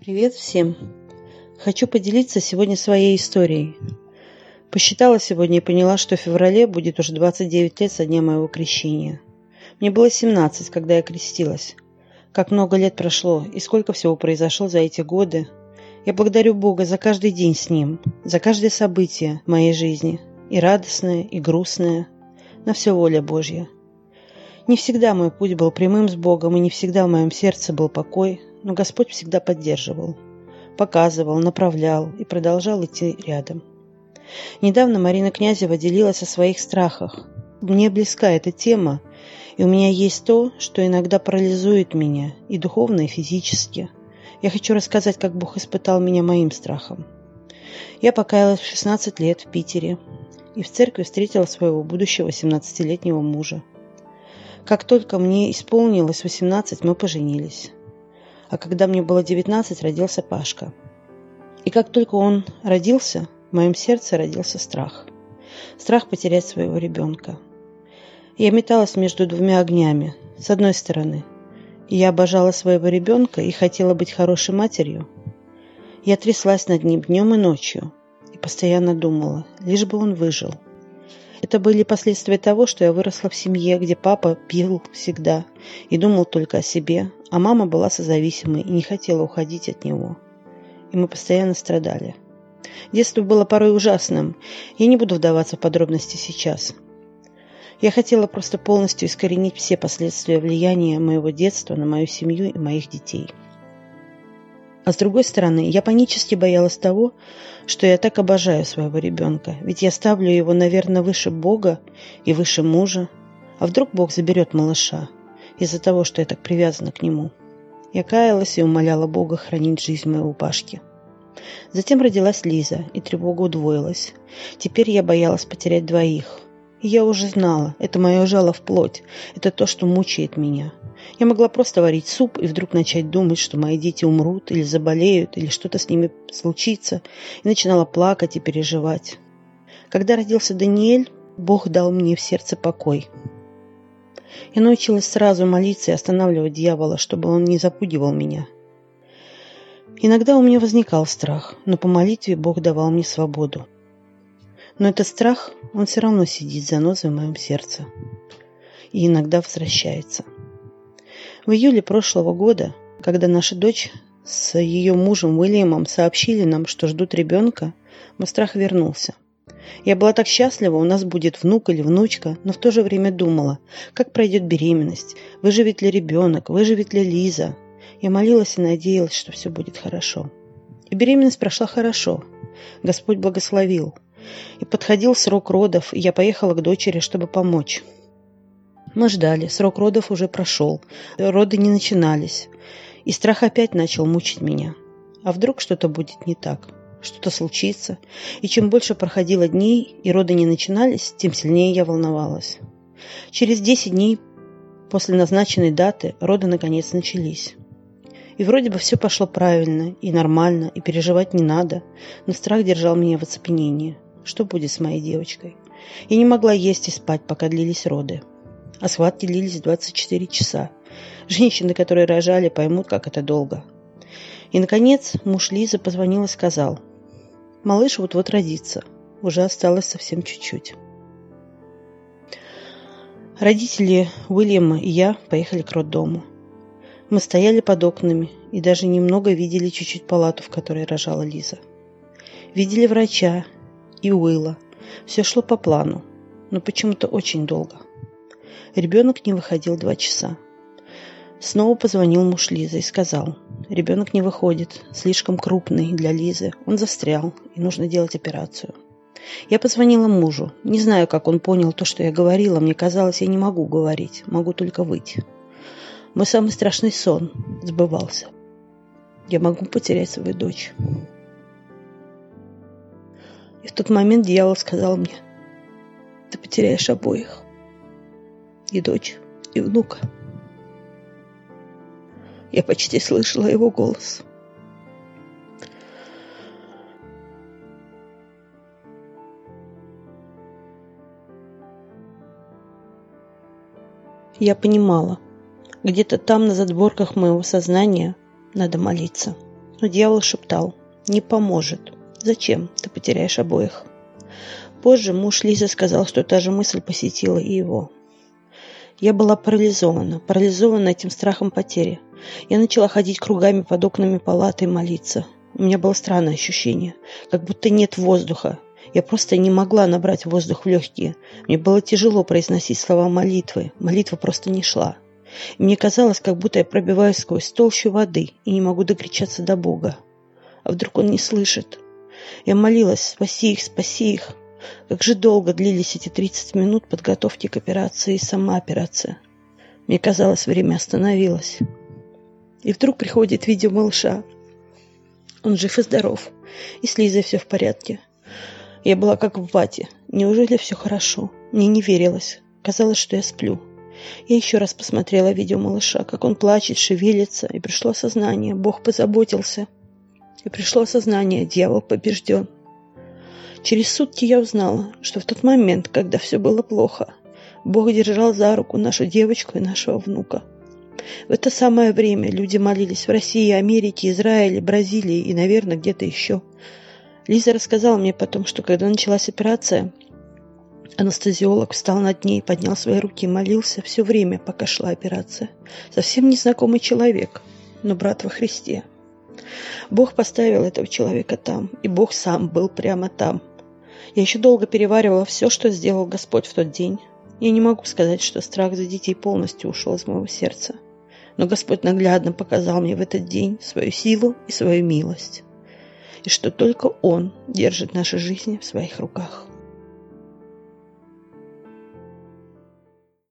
Привет всем! Хочу поделиться сегодня своей историей. Посчитала сегодня и поняла, что в феврале будет уже 29 лет со дня моего крещения. Мне было 17, когда я крестилась. Как много лет прошло и сколько всего произошло за эти годы. Я благодарю Бога за каждый день с Ним, за каждое событие в моей жизни, и радостное, и грустное. На все воля Божья. Не всегда мой путь был прямым с Богом, и не всегда в моем сердце был покой, но Господь всегда поддерживал, показывал, направлял и продолжал идти рядом. Недавно Марина Князева делилась о своих страхах. Мне близка эта тема, и у меня есть то, что иногда парализует меня и духовно, и физически. Я хочу рассказать, как Бог испытал меня моим страхом. Я покаялась в 16 лет в Питере и в церкви встретила своего будущего 17-летнего мужа. Как только мне исполнилось 18, мы поженились а когда мне было 19, родился Пашка. И как только он родился, в моем сердце родился страх. Страх потерять своего ребенка. Я металась между двумя огнями. С одной стороны, я обожала своего ребенка и хотела быть хорошей матерью. Я тряслась над ним днем и ночью и постоянно думала, лишь бы он выжил – это были последствия того, что я выросла в семье, где папа пил всегда и думал только о себе, а мама была созависимой и не хотела уходить от него. И мы постоянно страдали. Детство было порой ужасным. Я не буду вдаваться в подробности сейчас. Я хотела просто полностью искоренить все последствия влияния моего детства на мою семью и моих детей. А с другой стороны, я панически боялась того, что я так обожаю своего ребенка, ведь я ставлю его, наверное, выше Бога и выше мужа. А вдруг Бог заберет малыша из-за того, что я так привязана к нему? Я каялась и умоляла Бога хранить жизнь моего Пашки. Затем родилась Лиза, и тревога удвоилась. Теперь я боялась потерять двоих. Я уже знала, это мое жало в плоть, это то, что мучает меня. Я могла просто варить суп и вдруг начать думать, что мои дети умрут или заболеют, или что-то с ними случится, и начинала плакать и переживать. Когда родился Даниэль, Бог дал мне в сердце покой. Я научилась сразу молиться и останавливать дьявола, чтобы он не запугивал меня. Иногда у меня возникал страх, но по молитве Бог давал мне свободу. Но этот страх, он все равно сидит занозой в моем сердце и иногда возвращается. В июле прошлого года, когда наша дочь с ее мужем Уильямом сообщили нам, что ждут ребенка, мой страх вернулся. Я была так счастлива, у нас будет внук или внучка, но в то же время думала, как пройдет беременность, выживет ли ребенок, выживет ли Лиза. Я молилась и надеялась, что все будет хорошо. И беременность прошла хорошо. Господь благословил. И подходил срок родов, и я поехала к дочери, чтобы помочь. Мы ждали, срок родов уже прошел, роды не начинались. И страх опять начал мучить меня. А вдруг что-то будет не так? Что-то случится? И чем больше проходило дней и роды не начинались, тем сильнее я волновалась. Через 10 дней после назначенной даты роды наконец начались. И вроде бы все пошло правильно и нормально, и переживать не надо, но страх держал меня в оцепенении. Что будет с моей девочкой? Я не могла есть и спать, пока длились роды а схватки длились 24 часа. Женщины, которые рожали, поймут, как это долго. И, наконец, муж Лизы позвонил и сказал, «Малыш вот-вот родится. Уже осталось совсем чуть-чуть». Родители Уильяма и я поехали к роддому. Мы стояли под окнами и даже немного видели чуть-чуть палату, в которой рожала Лиза. Видели врача и Уилла. Все шло по плану, но почему-то очень долго. Ребенок не выходил два часа. Снова позвонил муж Лизы и сказал, ребенок не выходит, слишком крупный для Лизы, он застрял и нужно делать операцию. Я позвонила мужу. Не знаю, как он понял то, что я говорила. Мне казалось, я не могу говорить, могу только выйти. Мой самый страшный сон сбывался. Я могу потерять свою дочь. И в тот момент дьявол сказал мне, ты потеряешь обоих и дочь, и внука. Я почти слышала его голос. Я понимала, где-то там на задворках моего сознания надо молиться. Но дьявол шептал, не поможет. Зачем? Ты потеряешь обоих. Позже муж Лизы сказал, что та же мысль посетила и его. Я была парализована, парализована этим страхом потери. Я начала ходить кругами под окнами палаты и молиться. У меня было странное ощущение, как будто нет воздуха. Я просто не могла набрать воздух в легкие. Мне было тяжело произносить слова молитвы. Молитва просто не шла. И мне казалось, как будто я пробиваюсь сквозь толщу воды и не могу докричаться до Бога. А вдруг Он не слышит? Я молилась, спаси их, спаси их. Как же долго длились эти 30 минут подготовки к операции и сама операция. Мне казалось, время остановилось. И вдруг приходит видео малыша. Он жив и здоров. И с Лизой все в порядке. Я была как в вате. Неужели все хорошо? Мне не верилось. Казалось, что я сплю. Я еще раз посмотрела видео малыша, как он плачет, шевелится, и пришло осознание. Бог позаботился. И пришло осознание. Дьявол побежден. Через сутки я узнала, что в тот момент, когда все было плохо, Бог держал за руку нашу девочку и нашего внука. В это самое время люди молились в России, Америке, Израиле, Бразилии и, наверное, где-то еще. Лиза рассказала мне потом, что когда началась операция, анестезиолог встал над ней, поднял свои руки и молился все время, пока шла операция. Совсем незнакомый человек, но брат во Христе. Бог поставил этого человека там, и Бог сам был прямо там. Я еще долго переваривала все, что сделал Господь в тот день. Я не могу сказать, что страх за детей полностью ушел из моего сердца. Но Господь наглядно показал мне в этот день свою силу и свою милость. И что только Он держит наши жизни в своих руках.